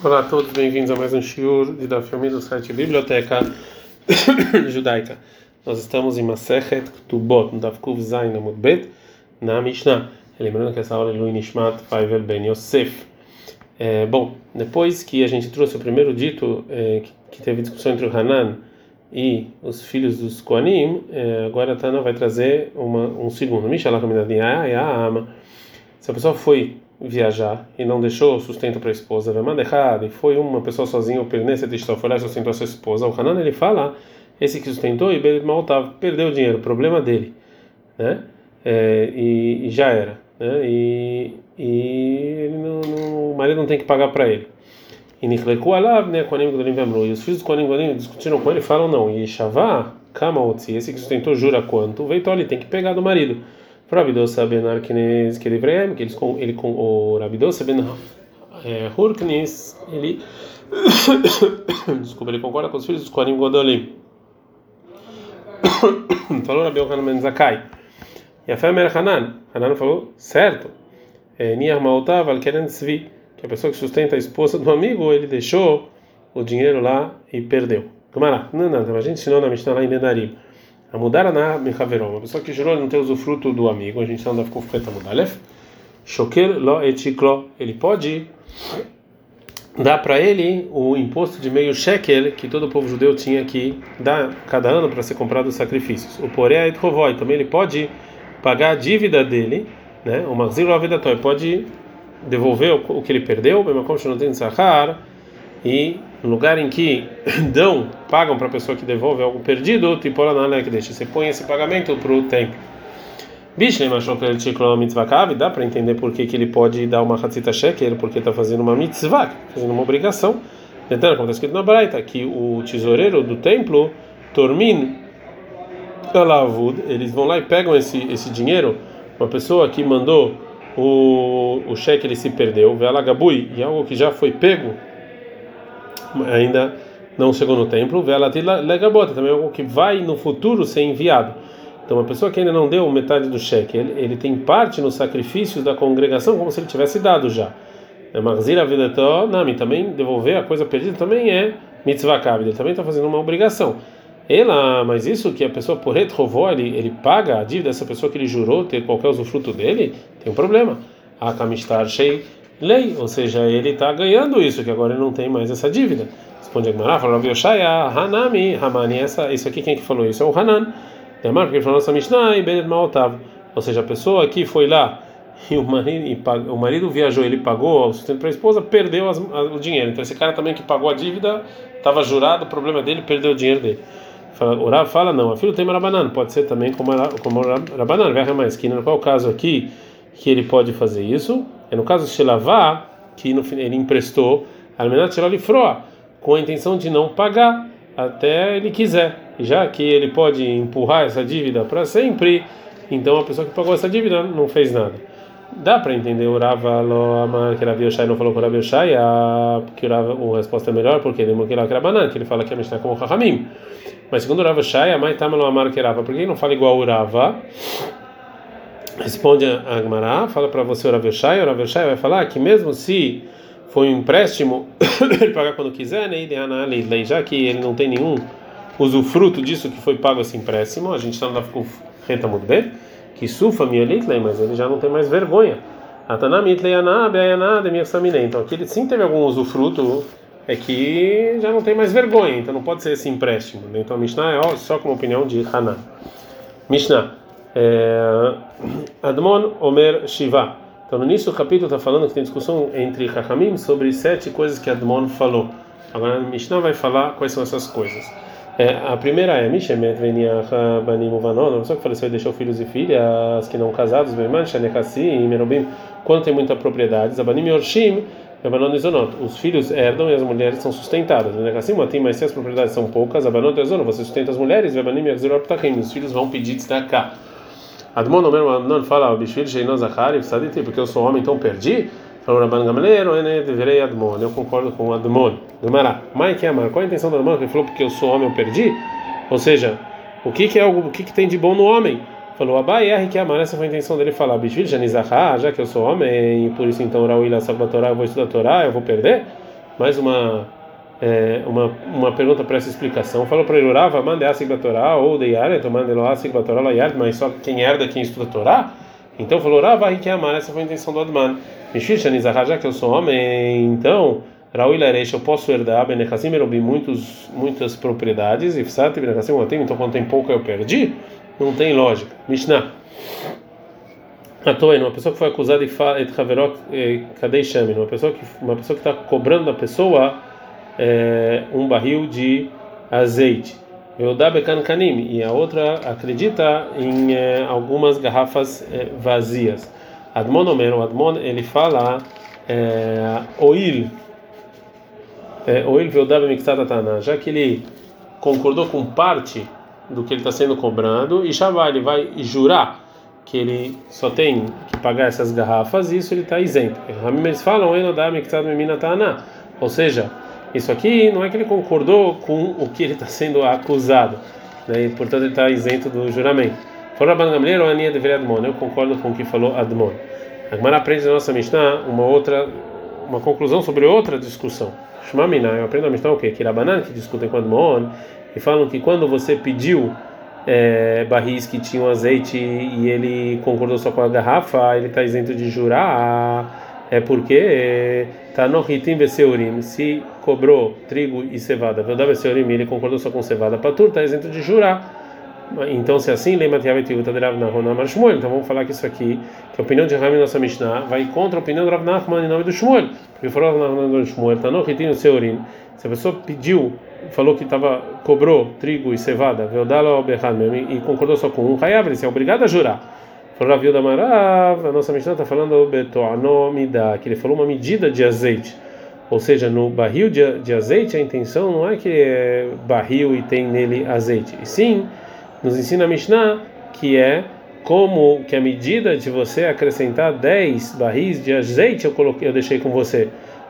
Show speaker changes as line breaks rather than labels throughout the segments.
Olá a todos, bem-vindos a mais um shiur de da filme do site Biblioteca Judaica. Nós estamos em Masechet Ktubot, no Davkuv Zain Amud Bet, na Mishnah. Lembrando que essa aula é Lui Nishmat Faivel Ben Yosef. É, bom, depois que a gente trouxe o primeiro dito, é, que, teve discussão entre o Hanan e os filhos dos Koanim, é, agora a Tana vai trazer uma, um segundo. Mishalach Ama. Se a pessoa foi viajar e não deixou sustento para a esposa, e foi uma pessoa sozinha, o Pernesse foi lá e sustentou a sua esposa. O Hanan ele fala, esse que sustentou, e Maltav perdeu o dinheiro, problema dele, né? É, e, e, já era, né? E, e não, não, o marido não tem que pagar para ele. E Nichleku Alav, né? E os filhos do Kohanim Godim discutiram com ele e falam não. E Shavá, Kamaotzi, esse que sustentou jura quanto? Veio ele tem que pegar do marido. Rabidosa ben Arknes ele que eles com ele com o Rabidosa ben Hurknis ele desculpa ele concorda com os filhos dos Kohanim Godolim. Falou Rabi Yohanan ben Zakai e a fé Hanan. Hanan falou certo. Niar Maotav al Keren Tzvi que a pessoa que sustenta a esposa do amigo ele deixou o dinheiro lá e perdeu. Gamara, não, não, a gente ensinou na Mishnah lá em Nedarim a mudar na mechaveró, uma pessoa que jurou não ter usufruto do amigo, a gente não ficou feita mudalef. Shoker lo etiklo, ele pode dar para ele o imposto de meio shekel que todo o povo judeu tinha que dar cada ano para ser comprado os sacrifícios. O poré et rovoi, também ele pode pagar a dívida dele, né? O maxilo avidatói pode devolver o que ele perdeu, mesmo como não tem sahar e no lugar em que dão, pagam para a pessoa que devolve algo perdido, tipo lá que deixa, você põe esse pagamento para o templo. Bishlem achou que ele tinha mitzvah dá para entender por que, que ele pode dar uma hatzita shekel, porque está fazendo uma mitzvah, fazendo uma obrigação. Entendeu? Como está escrito na Braita, que o tesoureiro do templo, Tormin eles vão lá e pegam esse, esse dinheiro, uma pessoa que mandou o, o cheque ele se perdeu, Vela Gabui, e algo que já foi pego ainda não chegou no templo, também é algo que vai no futuro ser enviado. Então, uma pessoa que ainda não deu metade do cheque, ele, ele tem parte nos sacrifícios da congregação, como se ele tivesse dado já. É Marzira também devolver a coisa perdida também é mitzvah kabid, ele também está fazendo uma obrigação. Ela, mas isso que a pessoa por retrovó, ele, ele paga a dívida dessa pessoa que ele jurou ter qualquer usufruto dele, tem um problema. A kamistar shei lei, ou seja, ele está ganhando isso, que agora ele não tem mais essa dívida. Responde a Gemara, fala, Yoshaya, Hanami, Hamani, essa, isso aqui quem que falou isso? É o Hanan. Demar, porque ele falou nossa Mishnah e Benet Maotav. Ou seja, a pessoa que foi lá e o marido, e o marido viajou, ele pagou o sustento para a esposa, perdeu as, a, o dinheiro. Então esse cara também que pagou a dívida, estava jurado, o problema dele, perdeu o dinheiro dele. Fala, o Rav fala, não, a filho tem Rabanan, pode ser também como, como Rabanan, vai mais que qual é o caso aqui que ele pode fazer isso? É no caso Shelavá, que no, ele emprestou Almenat Shelolifroa, com a intenção de não pagar até ele quiser. Já que ele pode empurrar essa dívida para sempre, então a pessoa que pagou essa dívida não fez nada. Dá para entender o Rava que Rav Yoshai não falou com o Yoshai, que a resposta é melhor, porque ele que ele fala que a Mishnah é como o Rahamim. Mas segundo o Rav Yoshai, a Mai Tamalo Amar que Rava, por que não fala igual o Rava? Responde a Agmará, fala para você o Rav Yoshai, o vai falar que mesmo se foi um empréstimo, ele pagar quando quiser, né? já que ele não tem nenhum usufruto disso que foi pago esse empréstimo, a gente está no reta muito bem, que sufa minha leitlei, mas ele já não tem mais vergonha. Então aqui ele sim teve algum usufruto, é que já não tem mais vergonha, então não pode ser esse empréstimo. Né? Então a Mishnah é só como opinião de Hanan. Mishnah. É, Admon Omer Shiva. Então, no início do capítulo está falando que tem discussão entre Hakamim sobre sete coisas que Admon falou. Agora, Mishnah vai falar quais são essas coisas. É, a primeira é Mishemet Veniach Banim Uvanon, a pessoa que faleceu e deixou filhos e filhas que não casados, Beiman, Shanekassi e Merobim, quando tem muita propriedade, Zabanim Yorshim, Abanon Izonot. Os filhos herdam e as mulheres são sustentadas. Assim, tem mas se as propriedades são poucas, Abanon Izonot, você sustenta as mulheres, Abanim Ptachim, os filhos vão pedir destacar. Admon Omer não fala Bishvil Sheinon Zachari Psaditi, porque eu sou homem, então perdi. Falou Rabban Gamaleiro, Ene deverei Admon. Eu concordo com Admon. Gemara, Mai que amar. Qual a intenção do Admon? Ele falou porque eu sou homem, eu perdi? Ou seja, o que que é algo, o que que tem de bom no homem? Falou Abai R que amar. Essa foi a intenção dele falar Bishvil Shenizachar, já que eu sou homem, por isso então Rauila Sabatorá, eu vou estudar Torá, eu vou perder? mais uma é, uma, uma pergunta para essa explicação. Falou para ele, Urava, mande asik batorá, ou de yare, então mande la yare, mas só quem herda quem estuda a Torá. Então falou, Urava, que amar, essa foi a intenção do Adman. Mishir Shanizahar, já que eu sou homem, então, Raul Laresh, eu posso herdar, Benechassim, Erobi, muitos, muitas propriedades, e Fsat, Benechassim, eu tenho, então quando tem pouco eu perdi? Não tem lógica. Mishnah. Atoen, uma pessoa que foi acusada de Haverok Kadei Shamin, uma pessoa que está cobrando da pessoa é, um barril de azeite. Kanim, e a outra acredita em é, algumas garrafas é, vazias. Admon Omer, o Admon, ele fala é, oil, é, oil veudab miktatatana, já que ele concordou com parte do que ele está sendo cobrado, e Shabbat ele vai jurar que ele só tem que pagar essas garrafas, e isso ele está isento. Eles falam, ou seja, isso aqui não é que ele concordou com o que ele está sendo acusado, né? e, portanto ele está isento do juramento. Fora Bangamler ou Ania deveria Admon, eu concordo com o que falou Admon. A Gemara aprende na nossa Mishnah uma outra, uma conclusão sobre outra discussão. Shmamina, eu aprendo na Mishnah o quê? Que Rabanan, que discutem com Admon, e falam que quando você pediu é, barris que tinham azeite e ele concordou só com a garrafa, ele está isento de jurar, é porque tá no ritim beseurim, se cobrou trigo e cevada, verdade beseurim, ele concordou só com cevada, patur está isento de jurar. Então, se assim, lembra então vamos falar que isso aqui, que a opinião de Rami nossa Mishnah, vai contra a opinião do Rav Nachman em nome do Shmuel. Porque falou Rav Nachman do Shmuel, tá no ritim se a pessoa pediu falou que tava cobrou trigo e cevada, e concordou só com um, Hayav, ele é obrigado a jurar. Falou Rav da Marav, a nossa Mishnah está falando da que ele falou uma medida de azeite. Ou seja, no barril de, de azeite, a intenção não é que é barril e tem nele azeite. E sim, nos ensina a Mishnah que é como que a medida de você acrescentar 10 barris de azeite eu coloquei, eu deixei com você.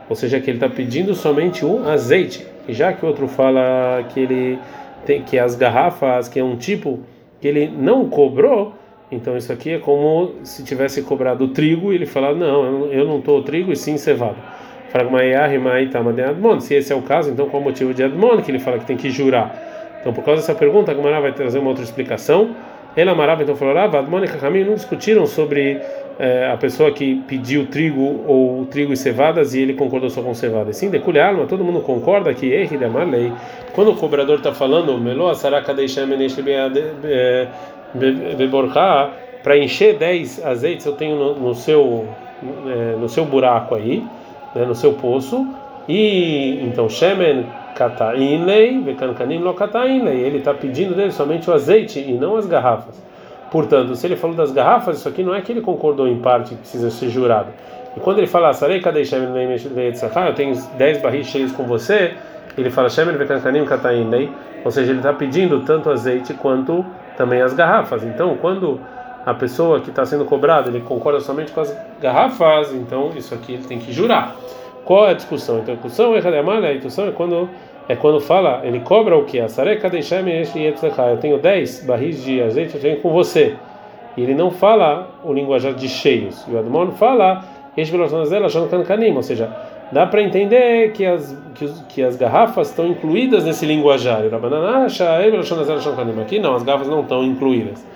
Ou seja, que ele está pedindo somente um azeite. E já que o outro fala que ele tem que as garrafas, que é um tipo que ele não cobrou, então isso aqui é como se tivesse cobrado trigo e ele falar não, eu não estou trigo e sim cevado. Se esse é o caso, então qual o motivo de Admon que ele fala que tem que jurar? Então por causa dessa pergunta, a Gemara vai trazer uma outra explicação. Ele amarava então falou: Admon e Kakamim não discutiram sobre é, a pessoa que pediu trigo ou trigo e cevadas e ele concordou só com cevadas. Sim, deculiar, mas todo mundo concorda que erre da lei. Quando o cobrador está falando, melo asaraka beborká, para encher 10 azeites eu tenho no, no seu é, no seu buraco aí, né, no seu poço, e então shemen katainlei, vekankanim lo katainlei, ele está pedindo dele somente o azeite e não as garrafas. Portanto, se ele falou das garrafas, isso aqui não é que ele concordou em parte que precisa ser jurado. E quando ele fala, Sarei kadei shemen eu tenho 10 barris cheios com você, ele fala shemen vekankanim katainlei, ou seja, ele está pedindo tanto azeite quanto também as garrafas. Então, quando a pessoa que está sendo cobrada ele concorda somente com as garrafas, então isso aqui ele tem que jurar. Qual é a discussão? Então, a discussão é a discussão é quando é quando fala, ele cobra o que? A sareca Eu tenho 10 barris de azeite, eu tenho com você. E ele não fala o linguajar de cheios. E o Admon fala, ou seja, dá para entender que as, que, que, as garrafas estão incluídas nesse linguajar. Aqui não, as garrafas não estão incluídas.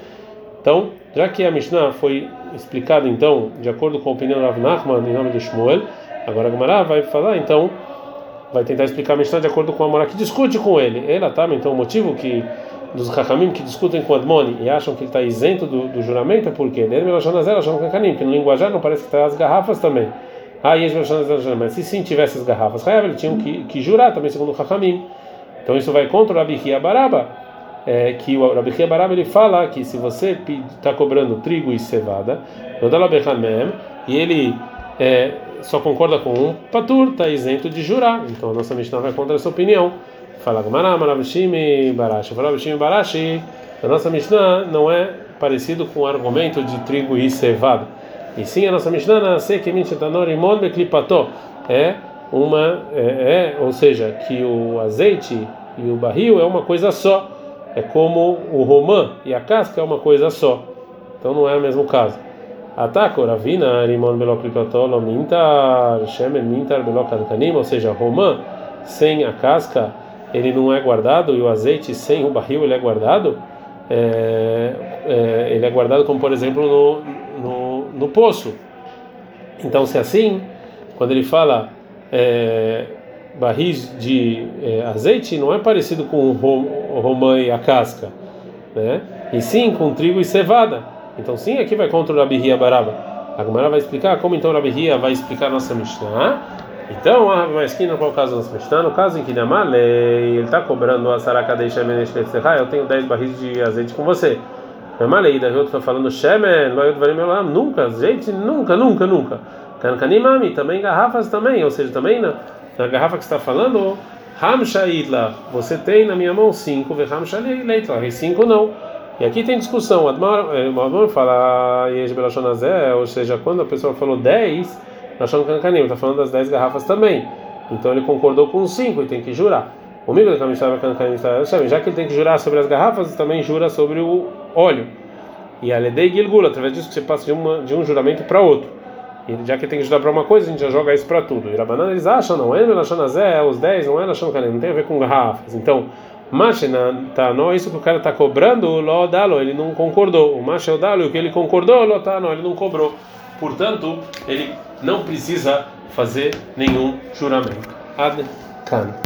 Então, já que a Mishnah foi explicada, então, de acordo com a opinião do Rav Nachman, em nome do Shmuel, agora a Gemara vai falar, então, vai tentar explicar a Mishnah de acordo com a Mora que discute com ele. Ela tá, então o motivo que dos Hakamim que discutem com Admoni e acham que ele está isento do, do juramento é porque que no linguajar não parece que está as garrafas também. Ah, mas se sim tivesse as garrafas, ele tinha que, que jurar também segundo o Hakamim. Então isso vai contra o Rabi Baraba, é, que o Rabi Baraba ele fala que se você está cobrando trigo e cevada, e ele é, só concorda com um patur, está isento de jurar. Então a nossa Mishnah vai contra essa opinião. Fala Gamara, Maravishimi, Barashi. Maravishimi, Barashi. A nossa Mishnah não é parecido com o argumento de trigo e cevada. E sim, a nossa Mishnah nasce que imon beklipato. É uma, é, é, ou seja, que o azeite e o barril é uma coisa só. É como o romã e a casca é uma coisa só. Então não é o mesmo caso. Ataco, Ravina, Rimon Beloplikotolo, Mintar, Shemen, Mintar, Belokankanim, ou seja, romã sem a casca, ele não é guardado, e o azeite sem o barril, ele é guardado. É, é, ele é guardado, como por exemplo, no, no, no poço. Então, se é assim, quando ele fala é, barris de é, azeite, não é parecido com o romã e a casca, né? e sim com trigo e cevada. Então sim, aqui vai contra o Rabihia Baraba. A Gemara vai explicar como então o Rabihia vai explicar a nossa Mishnah. Então, a Maesquina, qual é o caso da nossa Mishnah? No caso em que Namale, ele está cobrando a Saraka de Shemen eu tenho 10 barris de azeite com você. Namale, daí eu estou falando Shemen, nunca, gente, nunca, nunca, nunca. Kankanimami, também garrafas também, ou seja, também na, na garrafa que está falando, Hamshaitla, você tem na minha mão 5, ve Hamshaitla, e 5 não. E aqui tem discussão. O Admar fala ou seja, quando a pessoa falou 10, Lashon Kankanim, está falando das 10 garrafas também. Então ele concordou com 5 e tem que jurar. O Migo da Kamishava Kankanim já que ele tem que jurar sobre as garrafas, também jura sobre o óleo. E a Ledei Gilgula, através disso que você passa de, uma, de um juramento para outro. E já que tem que jurar para uma coisa, a gente já joga isso para tudo. E Rabanan eles acham, não é Lashonazé, os 10, não é Kankanim, não tem a ver com garrafas. Então. Machina tá não isso que o cara está cobrando, lo dalo, ele não concordou. O macho é o dalo, o que ele concordou, lo tá não, ele não cobrou. Portanto, ele não precisa fazer nenhum juramento. Ad can.